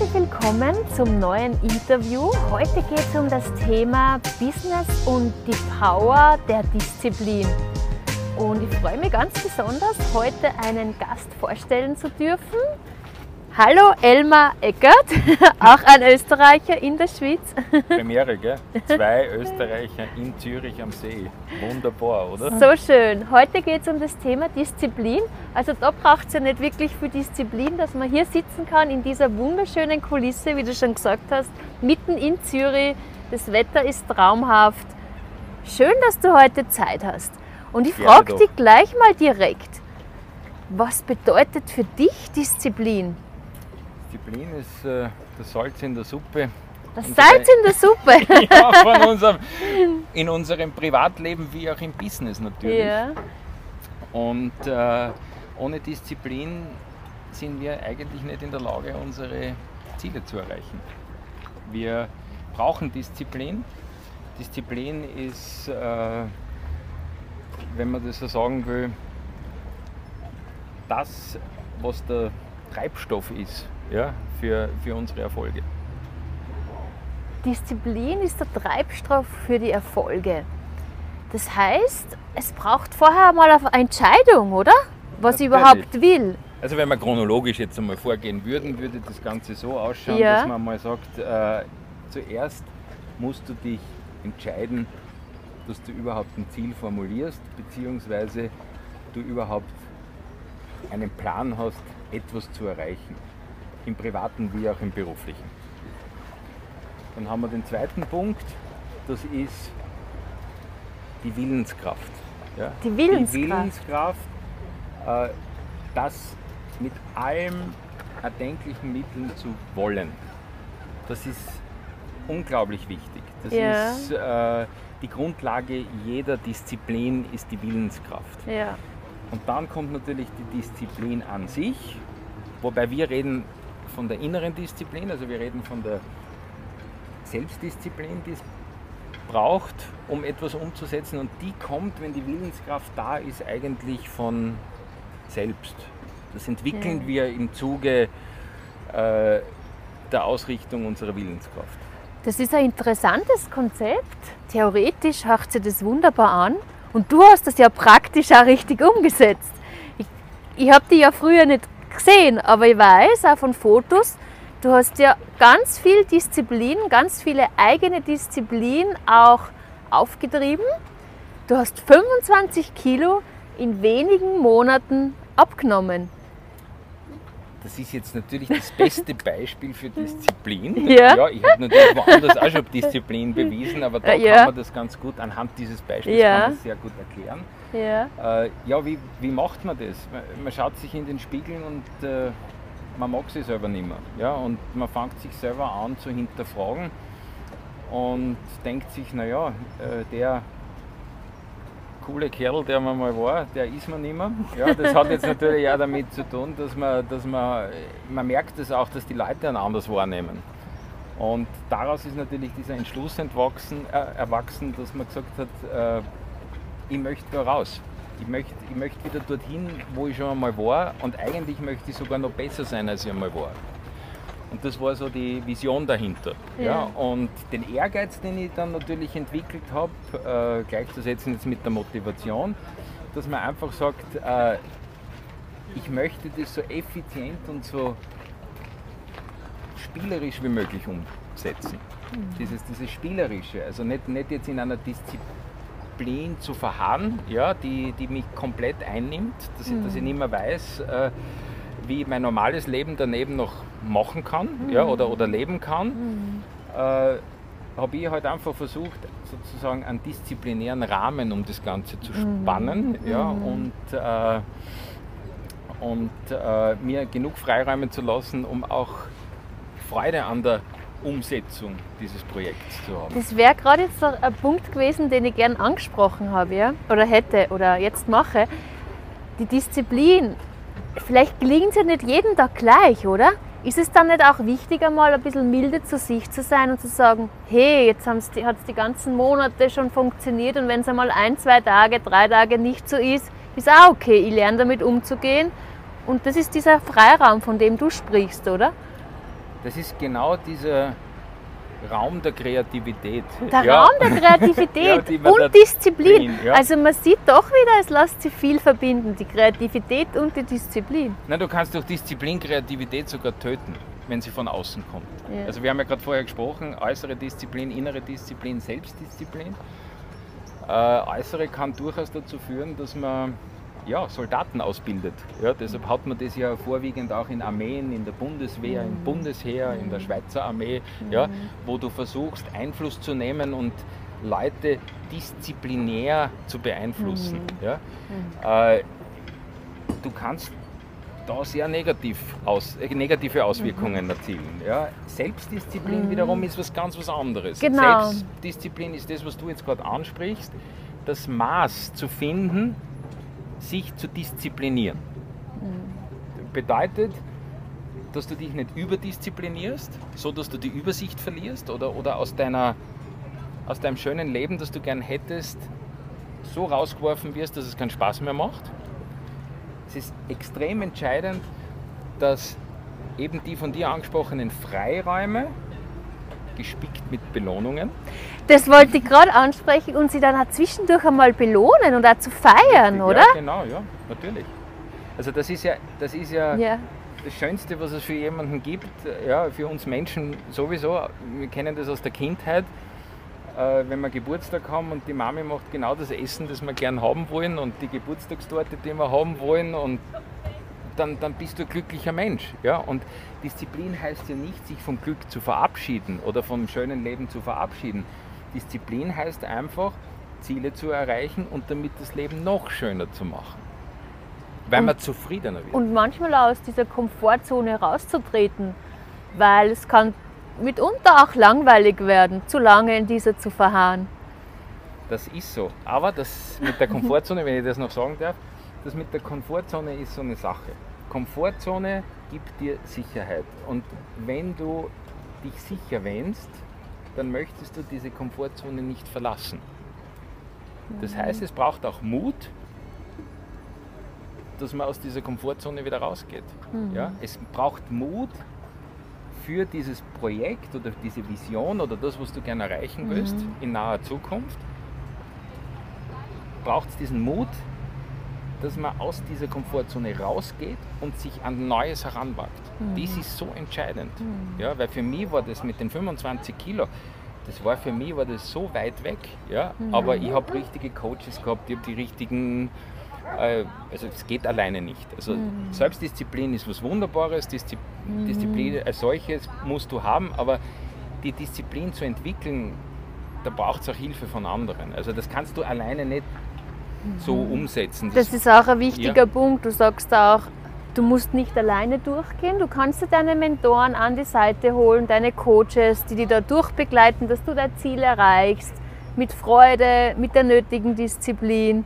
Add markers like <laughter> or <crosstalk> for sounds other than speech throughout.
Herzlich willkommen zum neuen Interview. Heute geht es um das Thema Business und die Power der Disziplin. Und ich freue mich ganz besonders, heute einen Gast vorstellen zu dürfen. Hallo Elmar Eckert, <laughs> auch ein Österreicher in der Schweiz. <laughs> Premiere, gell? Zwei Österreicher in Zürich am See. Wunderbar, oder? So schön. Heute geht es um das Thema Disziplin. Also da braucht es ja nicht wirklich viel Disziplin, dass man hier sitzen kann in dieser wunderschönen Kulisse, wie du schon gesagt hast, mitten in Zürich. Das Wetter ist traumhaft. Schön, dass du heute Zeit hast. Und ich frage dich gleich mal direkt, was bedeutet für dich Disziplin? Disziplin ist äh, das Salz in der Suppe. Das Salz in der Suppe? <laughs> ja, <laughs> unserem, in unserem Privatleben wie auch im Business natürlich. Ja. Und äh, ohne Disziplin sind wir eigentlich nicht in der Lage, unsere Ziele zu erreichen. Wir brauchen Disziplin. Disziplin ist, äh, wenn man das so sagen will, das, was der Treibstoff ist ja, für, für unsere Erfolge. Disziplin ist der Treibstoff für die Erfolge. Das heißt, es braucht vorher mal eine Entscheidung, oder? Was Natürlich. ich überhaupt will. Also wenn wir chronologisch jetzt einmal vorgehen würden, würde das Ganze so ausschauen, ja. dass man mal sagt, äh, zuerst musst du dich entscheiden, dass du überhaupt ein Ziel formulierst, beziehungsweise du überhaupt einen Plan hast, etwas zu erreichen im privaten wie auch im beruflichen. Dann haben wir den zweiten Punkt, das ist die Willenskraft. Ja? Die Willenskraft. Die Willenskraft, äh, das mit allen erdenklichen Mitteln zu wollen. Das ist unglaublich wichtig. Das ja. ist äh, die Grundlage jeder Disziplin ist die Willenskraft. Ja. Und dann kommt natürlich die Disziplin an sich, wobei wir reden von der inneren Disziplin, also wir reden von der Selbstdisziplin, die es braucht, um etwas umzusetzen. Und die kommt, wenn die Willenskraft da ist, eigentlich von selbst. Das entwickeln ja. wir im Zuge äh, der Ausrichtung unserer Willenskraft. Das ist ein interessantes Konzept. Theoretisch hört sich das wunderbar an. Und du hast das ja praktisch auch richtig umgesetzt. Ich, ich habe die ja früher nicht gesehen, aber ich weiß auch von Fotos, du hast ja ganz viel Disziplin, ganz viele eigene Disziplin auch aufgetrieben. Du hast 25 Kilo in wenigen Monaten abgenommen. Das ist jetzt natürlich das beste Beispiel für Disziplin. <laughs> Ja, ja ich habe natürlich woanders auch schon Disziplin bewiesen, aber da ja. kann man das ganz gut anhand dieses Beispiels ja. kann man sehr gut erklären. Ja, äh, ja wie, wie macht man das? Man schaut sich in den Spiegel und äh, man mag sich selber nicht mehr. Ja? Und man fängt sich selber an zu hinterfragen und denkt sich, naja, äh, der coole Kerl, der man mal war, der ist man nicht mehr. Ja, das hat jetzt natürlich auch damit zu tun, dass man, dass man, man merkt es das auch, dass die Leute einen anders wahrnehmen. Und daraus ist natürlich dieser Entschluss entwachsen, äh, erwachsen, dass man gesagt hat, äh, ich möchte da raus. Ich möchte, ich möchte wieder dorthin, wo ich schon einmal war und eigentlich möchte ich sogar noch besser sein, als ich einmal war. Und das war so die Vision dahinter. Ja. ja. und den Ehrgeiz, den ich dann natürlich entwickelt habe, äh, gleichzusetzen jetzt mit der Motivation, dass man einfach sagt, äh, ich möchte das so effizient und so spielerisch wie möglich umsetzen. Mhm. Dieses, dieses Spielerische, also nicht, nicht jetzt in einer Disziplin zu verharren, ja, die, die mich komplett einnimmt, dass, mhm. ich, dass ich nicht mehr weiß, äh, wie ich mein normales Leben daneben noch machen kann mhm. ja, oder, oder leben kann, mhm. äh, habe ich halt einfach versucht, sozusagen einen disziplinären Rahmen um das Ganze zu mhm. spannen mhm. ja, und, äh, und äh, mir genug Freiräume zu lassen, um auch Freude an der Umsetzung dieses Projekts zu haben. Das wäre gerade jetzt ein Punkt gewesen, den ich gern angesprochen habe, ja? oder hätte oder jetzt mache. Die Disziplin. Vielleicht gelingt es ja nicht jeden Tag gleich, oder? Ist es dann nicht auch wichtig, einmal ein bisschen milde zu sich zu sein und zu sagen, hey, jetzt hat es die ganzen Monate schon funktioniert und wenn es einmal ein, zwei Tage, drei Tage nicht so ist, ist auch okay, ich lerne damit umzugehen. Und das ist dieser Freiraum, von dem du sprichst, oder? Das ist genau dieser Raum der Kreativität. Der ja. Raum der Kreativität <laughs> ja, und Disziplin. Ja. Also man sieht doch wieder, es lässt sich viel verbinden, die Kreativität und die Disziplin. Na, du kannst durch Disziplin Kreativität sogar töten, wenn sie von außen kommt. Also wir haben ja gerade vorher gesprochen, äußere Disziplin, innere Disziplin, Selbstdisziplin. Äh, äußere kann durchaus dazu führen, dass man ja, Soldaten ausbildet. Ja, deshalb hat man das ja vorwiegend auch in Armeen, in der Bundeswehr, im mhm. Bundesheer, in der Schweizer Armee, ja, mhm. wo du versuchst, Einfluss zu nehmen und Leute disziplinär zu beeinflussen. Mhm. Ja. Äh, du kannst da sehr negativ aus, äh, negative Auswirkungen mhm. erzielen. Ja. Selbstdisziplin mhm. wiederum ist was ganz was anderes. Genau. Selbstdisziplin ist das, was du jetzt gerade ansprichst, das Maß zu finden, sich zu disziplinieren. Mhm. Bedeutet, dass du dich nicht überdisziplinierst, so dass du die Übersicht verlierst oder, oder aus, deiner, aus deinem schönen Leben, das du gern hättest, so rausgeworfen wirst, dass es keinen Spaß mehr macht. Es ist extrem entscheidend, dass eben die von dir angesprochenen Freiräume, gespickt mit Belohnungen. Das wollte ich gerade ansprechen und sie dann auch zwischendurch einmal belohnen und auch zu feiern, ja, oder? Ja, genau, ja, natürlich. Also das ist ja, das ist ja, ja, das Schönste, was es für jemanden gibt, ja, für uns Menschen sowieso. Wir kennen das aus der Kindheit, äh, wenn wir Geburtstag haben und die Mami macht genau das Essen, das wir gern haben wollen und die Geburtstagstorte, die wir haben wollen und dann, dann bist du ein glücklicher Mensch. Ja? Und Disziplin heißt ja nicht, sich vom Glück zu verabschieden oder vom schönen Leben zu verabschieden. Disziplin heißt einfach, Ziele zu erreichen und damit das Leben noch schöner zu machen. Weil und, man zufriedener wird. Und manchmal aus dieser Komfortzone rauszutreten, weil es kann mitunter auch langweilig werden, zu lange in dieser zu verharren. Das ist so. Aber das mit der Komfortzone, wenn ich das noch sagen darf, das mit der Komfortzone ist so eine Sache. Komfortzone gibt dir Sicherheit. Und wenn du dich sicher wähnst, dann möchtest du diese Komfortzone nicht verlassen. Das heißt, es braucht auch Mut, dass man aus dieser Komfortzone wieder rausgeht. Mhm. Ja? Es braucht Mut für dieses Projekt oder diese Vision oder das, was du gerne erreichen willst mhm. in naher Zukunft. Braucht es diesen Mut, dass man aus dieser Komfortzone rausgeht und sich an Neues heranwagt. Mhm. Das ist so entscheidend. Mhm. Ja, weil für mich war das mit den 25 Kilo, das war für mich war das so weit weg. Ja? Mhm. Aber ich habe richtige Coaches gehabt, ich habe die richtigen, äh, also es geht alleine nicht. Also mhm. Selbstdisziplin ist was Wunderbares, Diszi mhm. Disziplin als solches musst du haben, aber die Disziplin zu entwickeln, da braucht es auch Hilfe von anderen. Also das kannst du alleine nicht so umsetzen. Das, das ist auch ein wichtiger ja. Punkt. Du sagst auch, du musst nicht alleine durchgehen. Du kannst dir deine Mentoren an die Seite holen, deine Coaches, die dich da durchbegleiten, dass du dein Ziel erreichst. Mit Freude, mit der nötigen Disziplin.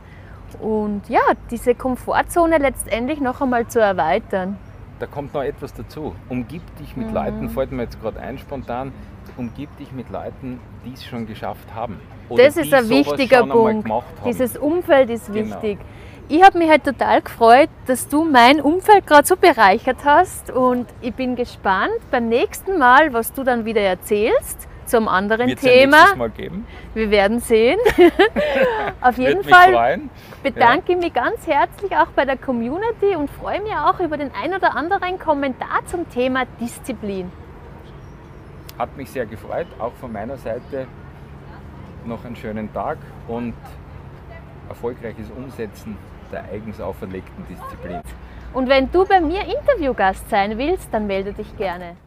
Und ja, diese Komfortzone letztendlich noch einmal zu erweitern. Da kommt noch etwas dazu. Umgib dich mit mhm. Leuten, fällt mir jetzt gerade ein spontan, umgib dich mit Leuten, die es schon geschafft haben. das ist ein wichtiger Punkt. Dieses Umfeld ist genau. wichtig. Ich habe mich halt total gefreut, dass du mein Umfeld gerade so bereichert hast und ich bin gespannt beim nächsten Mal, was du dann wieder erzählst zum anderen Wird's Thema. Ja Mal geben. Wir werden sehen. <laughs> Auf jeden Fall bedanke ich mich ganz herzlich auch bei der Community und freue mich auch über den ein oder anderen Kommentar zum Thema Disziplin. Hat mich sehr gefreut, auch von meiner Seite noch einen schönen Tag und erfolgreiches Umsetzen der eigens auferlegten Disziplin. Und wenn du bei mir Interviewgast sein willst, dann melde dich gerne.